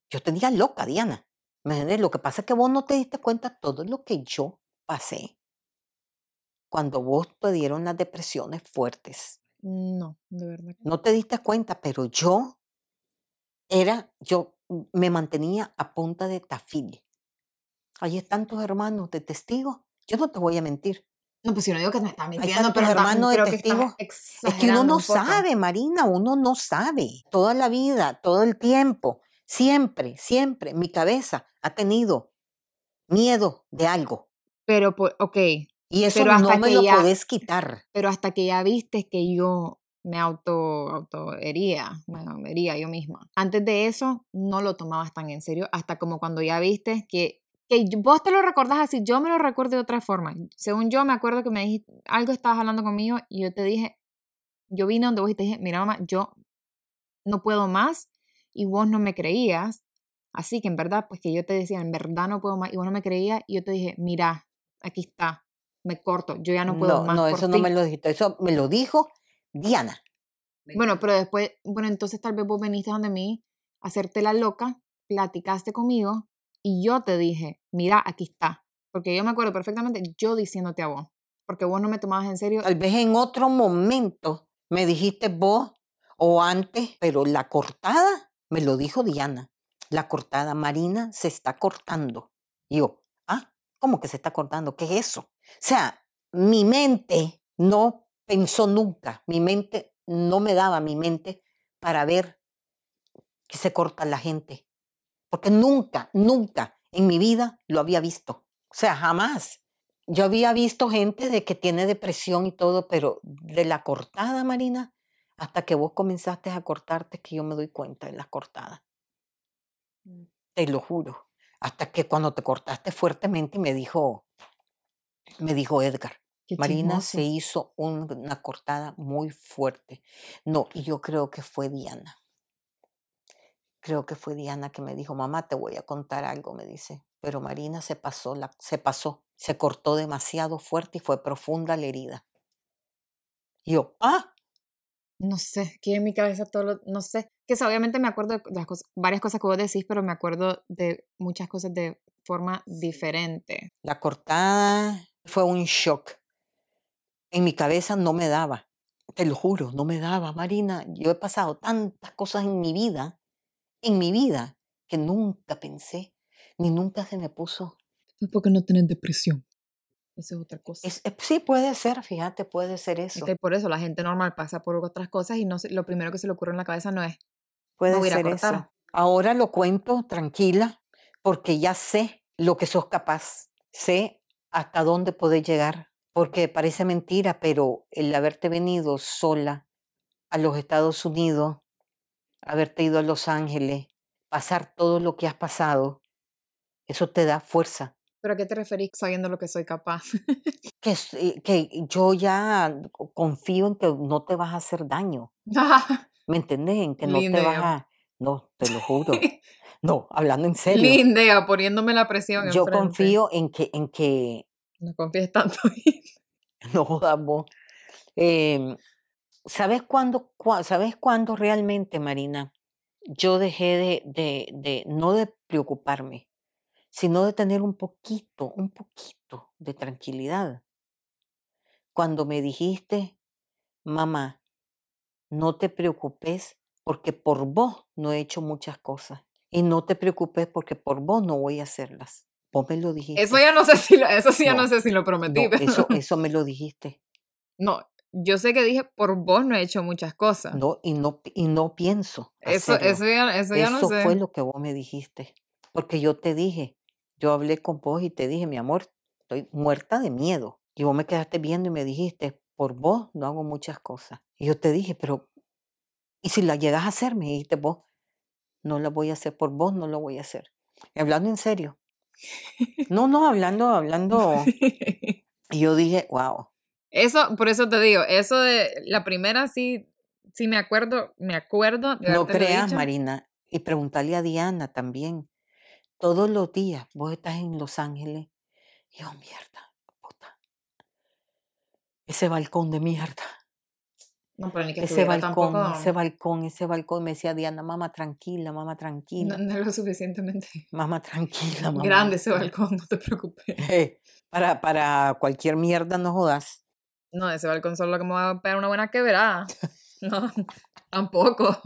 Yo tenía loca, Diana. ¿Me Lo que pasa es que vos no te diste cuenta todo lo que yo pasé cuando vos te dieron las depresiones fuertes. No, de verdad. No te diste cuenta, pero yo era, yo me mantenía a punta de tafil. Ahí están tus hermanos de testigos. Yo no te voy a mentir. No, pues si no digo que me estás mintiendo, pero hermano de testigo. Es que uno no sabe, Marina, uno no sabe. Toda la vida, todo el tiempo, siempre, siempre, mi cabeza ha tenido miedo de algo. Pero, ok. Y eso no me lo puedes quitar. Pero hasta que ya viste que yo me auto, auto hería, bueno, me hería yo misma. Antes de eso, no lo tomabas tan en serio, hasta como cuando ya viste que que vos te lo recordás así, yo me lo recuerdo de otra forma. Según yo, me acuerdo que me dijiste, algo estabas hablando conmigo y yo te dije, yo vine donde vos y te dije, mira mamá, yo no puedo más y vos no me creías. Así que en verdad, pues que yo te decía, en verdad no puedo más y vos no me creías y yo te dije, mira, aquí está, me corto, yo ya no puedo más. No, eso no me lo dijiste, eso me lo dijo Diana. Bueno, pero después, bueno, entonces tal vez vos veniste donde mí, hacerte la loca, platicaste conmigo y yo te dije, mira, aquí está. Porque yo me acuerdo perfectamente yo diciéndote a vos, porque vos no me tomabas en serio. Tal vez en otro momento me dijiste vos o antes, pero la cortada me lo dijo Diana. La cortada Marina se está cortando. Y yo, ah, ¿cómo que se está cortando? ¿Qué es eso? O sea, mi mente no pensó nunca, mi mente no me daba mi mente para ver que se corta la gente porque nunca, nunca en mi vida lo había visto. O sea, jamás. Yo había visto gente de que tiene depresión y todo, pero de la cortada, Marina, hasta que vos comenzaste a cortarte, que yo me doy cuenta de la cortada. Mm. Te lo juro. Hasta que cuando te cortaste fuertemente me dijo, me dijo Edgar, Marina se hizo una cortada muy fuerte. No, y yo creo que fue Diana creo que fue Diana que me dijo, mamá, te voy a contar algo, me dice. Pero Marina se pasó, la, se pasó, se cortó demasiado fuerte y fue profunda la herida. Y yo, ah. No sé, que en mi cabeza todo lo, no sé, que obviamente me acuerdo de las cosas, varias cosas que vos decís, pero me acuerdo de muchas cosas de forma diferente. La cortada fue un shock. En mi cabeza no me daba. Te lo juro, no me daba, Marina. Yo he pasado tantas cosas en mi vida, en mi vida, que nunca pensé, ni nunca se me puso. Es porque no tenés depresión. Esa es otra cosa. Es- eh, sí, puede ser, fíjate, puede ser Es eso. que por eso la gente normal pasa por otras cosas y no se- lo primero que se le ocurre en la cabeza no es Puede a ser eso. Ahora lo cuento tranquila, porque ya sé lo que sos capaz. Sé hasta dónde podés llegar. Porque parece mentira, pero el haberte venido sola a los Estados Unidos, haberte ido a Los Ángeles, pasar todo lo que has pasado, eso te da fuerza. ¿Pero a qué te referís sabiendo lo que soy capaz? Que, eh, que yo ya confío en que no te vas a hacer daño. ¿Me entendés? En que no te vas a... No, te lo juro. No, hablando en serio. Lindea, poniéndome la presión Yo enfrente. confío en que, en que No confíes tanto. no jodas vos. Em, ¿sabes cuándo, cua- ¿Sabes cuándo realmente, Marina? Yo dejé de, de, de, no de preocuparme, sino de tener un poquito, un poquito de tranquilidad. Cuando me dijiste, mamá, no te preocupes porque por vos no he hecho muchas cosas. Y no te preocupes porque por vos no voy a hacerlas. Vos me lo dijiste. Eso ya no sé si lo, eso sí ya no, No, sé si lo prometí. No, pero- eso, eso me lo dijiste. No, yo sé que dije por vos no he hecho muchas cosas. No, y no, y no pienso. eso, eso ya, eso ya no Eso sé. fue lo que vos me dijiste. Porque yo te dije, yo hablé con vos y te dije, mi amor, estoy muerta de miedo. Y vos me quedaste viendo y me dijiste, por vos no hago muchas cosas. Y yo te dije, pero, ¿y si la llegas a hacer? Me dijiste vos, no la voy a hacer por vos, no lo voy a hacer. Y hablando en serio. No, no, hablando, hablando. Y yo dije, wow. Eso, por eso te digo, eso de la primera sí, sí me acuerdo, me acuerdo de No creas, dicho. Marina, y preguntarle a Diana también. Todos los días vos estás en Los Ángeles. Y yo, mierda, puta. Ese balcón de mierda. No, pero ni que Ese balcón, tampoco. ese balcón, ese balcón. Me decía Diana, mamá, tranquila, mamá, No, tranquila. no es lo suficientemente Mamá, tranquila, mamá. grande ese balcón, no te preocupes. Eh, para, para cualquier mierda no jodas. No, ese balcón solo que me va a pegar una buena quebrada. No, tampoco.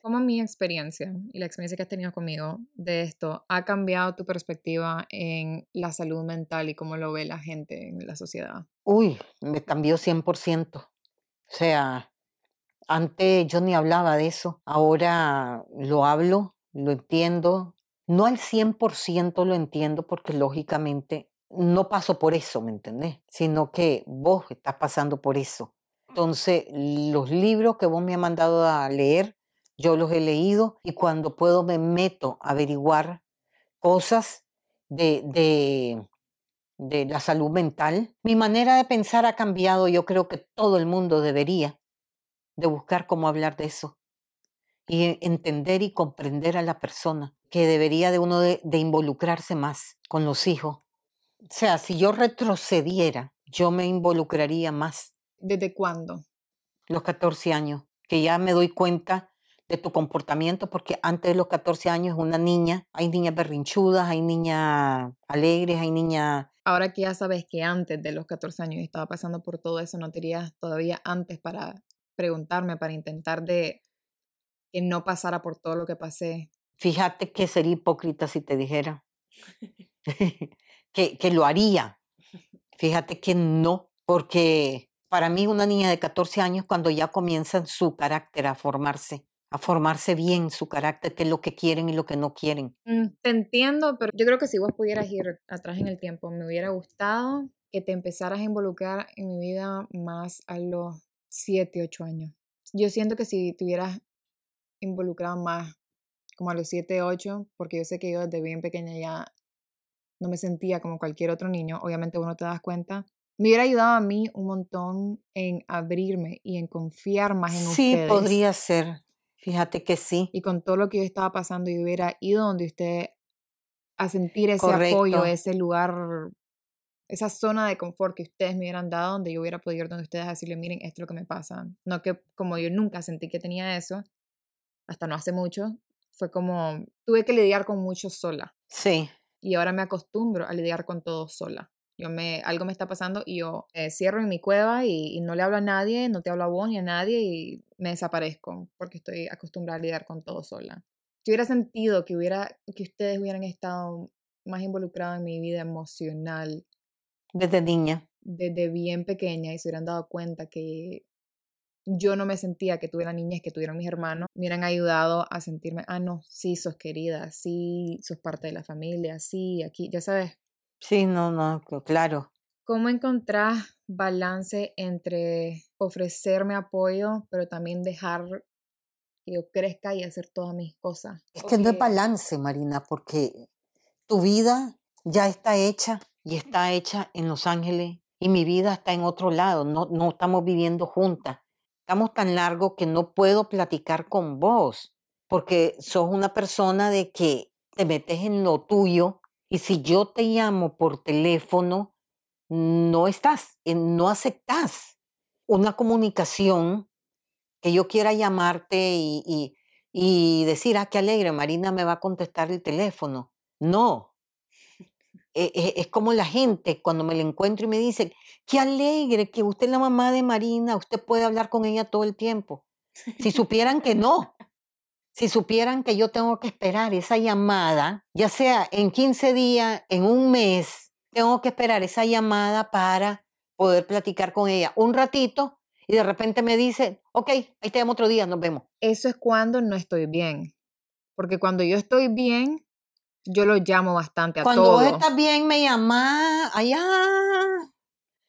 ¿Cómo mi experiencia y la experiencia que has tenido conmigo de esto ha cambiado tu perspectiva en la salud mental y cómo lo ve la gente en la sociedad? Uy, me cambió 100%. O sea, antes yo ni hablaba de eso. Ahora lo hablo, lo entiendo. No al 100% lo entiendo porque lógicamente no paso por eso, ¿me entendés? Sino que vos estás pasando por eso. Entonces, los libros que vos me has mandado a leer, yo los he leído y cuando puedo me meto a averiguar cosas de, de, de la salud mental. Mi manera de pensar ha cambiado. Yo creo que todo el mundo debería de buscar cómo hablar de eso y entender y comprender a la persona, que debería de uno de, de involucrarse más con los hijos. O sea, si yo retrocediera, yo me involucraría más ¿Desde cuándo? los 14 años, que ya me doy cuenta de tu comportamiento, porque antes de los 14 años una niña, hay niñas berrinchudas, hay niñas alegres, hay niñas Ahora que ya sabes que antes de los 14 años estaba pasando por todo eso, ¿no te irías todavía antes para preguntarme, para intentar de que no pasara por todo lo que pasé? Fíjate que sería hipócrita si te dijera que, que lo haría. Fíjate que no, porque para mí una niña de 14 años cuando ya comienza su carácter a formarse, a formarse bien su carácter, qué es lo que quieren y lo que no quieren. Mm, Te entiendo, pero yo creo que si vos pudieras ir atrás en el tiempo, me hubiera gustado que te empezaras a involucrar en mi vida más a los 7, 8 años. Yo siento que si te hubieras involucrado más como a los 7, 8, porque yo sé que yo desde bien pequeña ya no me sentía como cualquier otro niño, obviamente vos no te das cuenta, me hubiera ayudado a mí un montón en abrirme y en confiar más en Sí, ustedes. podría ser. Fíjate que sí. Y con todo lo que yo estaba pasando, yo hubiera ido donde usted a sentir ese apoyo, ese lugar, esa zona de confort que ustedes me hubieran dado, donde yo hubiera podido ir donde ustedes a decirle, miren, esto es lo que me pasa. No que como yo nunca sentí que tenía eso, hasta no hace mucho, fue como, tuve que lidiar con mucho sola. Sí, Y ahora me acostumbro a lidiar con todo sola. Yo me, algo me está pasando y yo eh, cierro en mi cueva y, y, no le hablo a nadie, no te hablo a vos ni a nadie y me desaparezco porque estoy acostumbrada a lidiar con todo sola. Si hubiera sentido que, hubiera, que ustedes hubieran estado más involucrados en mi vida emocional. Desde niña. Desde bien pequeña y se hubieran dado cuenta que yo no me sentía que tuviera niñas que tuvieron mis hermanos, me hubieran ayudado a sentirme, ah, no, sí, sos querida, sí, sos parte de la familia, sí, aquí, ya sabes. Sí, no, no, claro. ¿Cómo encontrás balance entre ofrecerme apoyo, pero también dejar que yo crezca y hacer todas mis cosas? Es que no es balance, Marina, porque tu vida ya está hecha y está hecha en Los Ángeles y mi vida está en otro lado, no, no estamos viviendo juntas estamos tan largos que no puedo platicar con vos, porque sos una persona de que te metes en lo tuyo y si yo te llamo por teléfono, no estás, no aceptas una comunicación que yo quiera llamarte y, y decir, ah, qué alegre, Marina me va a contestar el teléfono. No, e, e, es como la gente cuando me la encuentro y me dice, qué alegre que usted es la mamá de Marina, usted puede hablar con ella todo el tiempo. Si supieran que no, si supieran que yo tengo que esperar esa llamada, ya sea en 15 días, en un mes, tengo que esperar esa llamada para poder platicar con ella un ratito y de repente me dice, ok, ahí te llamo otro día, nos vemos. Eso es cuando no estoy bien. Porque cuando yo estoy bien, yo lo llamo bastante a Cuando todo. vos estás bien, me llama allá.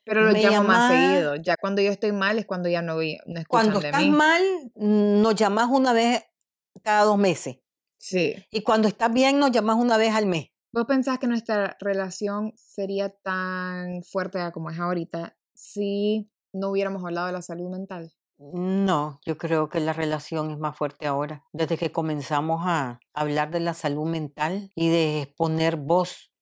Pero lo llamo más seguido. Ya cuando yo estoy mal es cuando ya no, no escuchan Cuando de estás mí. mal, nos llamas una vez cada dos meses. Sí. Y cuando estás bien, nos llamas una vez al mes. ¿Vos pensás que nuestra relación sería tan fuerte como es ahorita si no hubiéramos hablado de la salud mental? No, yo creo que la relación es más fuerte ahora. Desde que comenzamos a hablar de la salud mental y de exponer vos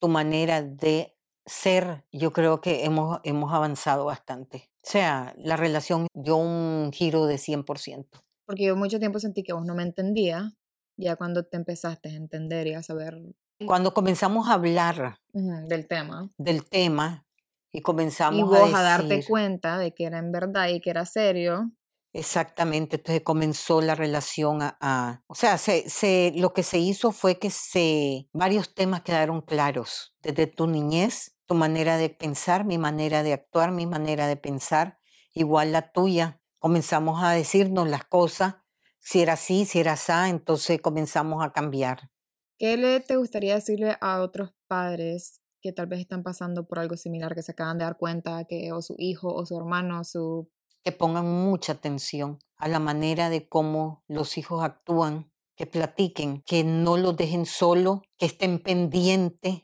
tu manera de ser, yo creo que hemos, hemos avanzado bastante. O sea, la relación dio un giro de 100%. Porque yo mucho tiempo sentí que vos no me entendías. Ya cuando te empezaste a entender y a saber Cuando comenzamos a hablar del tema. del tema y comenzamos Y vos a a darte cuenta de que era en verdad y que era serio. Exactamente, entonces comenzó la relación a, a- o sea, se, se, lo que se hizo fue que se, varios temas quedaron claros, desde tu niñez, tu manera de pensar, mi manera de actuar, mi manera de pensar, igual la tuya. Comenzamos a decirnos las cosas, si era así, si era así, entonces comenzamos a cambiar. ¿Qué le te gustaría decirle a otros padres que tal vez están pasando por algo similar, que se acaban de dar cuenta que o su hijo o su hermano o su... que pongan mucha atención a la manera de cómo los hijos actúan, que platiquen, que no los dejen solo, que estén pendientes,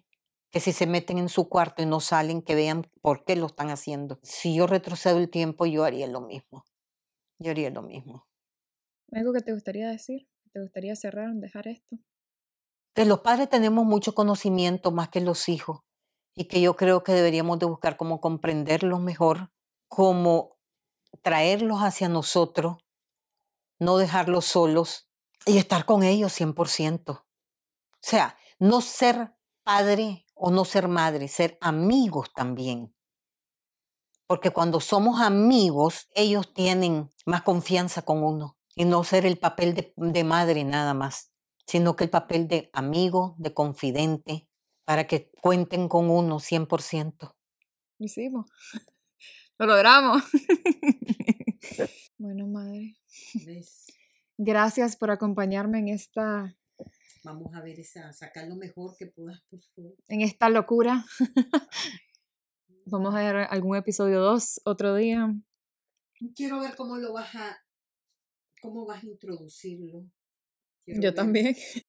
que si se meten en su cuarto y no salen, que vean por qué lo están haciendo. Si yo retrocedo el tiempo, yo haría lo mismo. Yo haría lo mismo. ¿Algo que te gustaría decir? ¿Te gustaría cerrar, dejar esto? Que los padres tenemos mucho conocimiento más que los hijos y que yo creo que deberíamos de buscar cómo comprenderlos mejor, cómo traerlos hacia nosotros, no dejarlos solos y estar con ellos 100%. O sea, no ser padre o no ser madre, ser amigos también. Porque cuando somos amigos, ellos tienen más confianza con uno y no ser el papel de, de madre nada más, sino que el papel de amigo, de confidente, para que cuenten con uno 100%. Lo hicimos. Lo logramos. bueno, madre. Gracias por acompañarme en esta, Vamos a ver esa, sacar lo mejor que puedas, por favor. en esta locura. Vamos a ver algún episodio 2 otro día. Quiero ver cómo lo vas a, cómo vas a introducirlo. Quiero Yo ver también.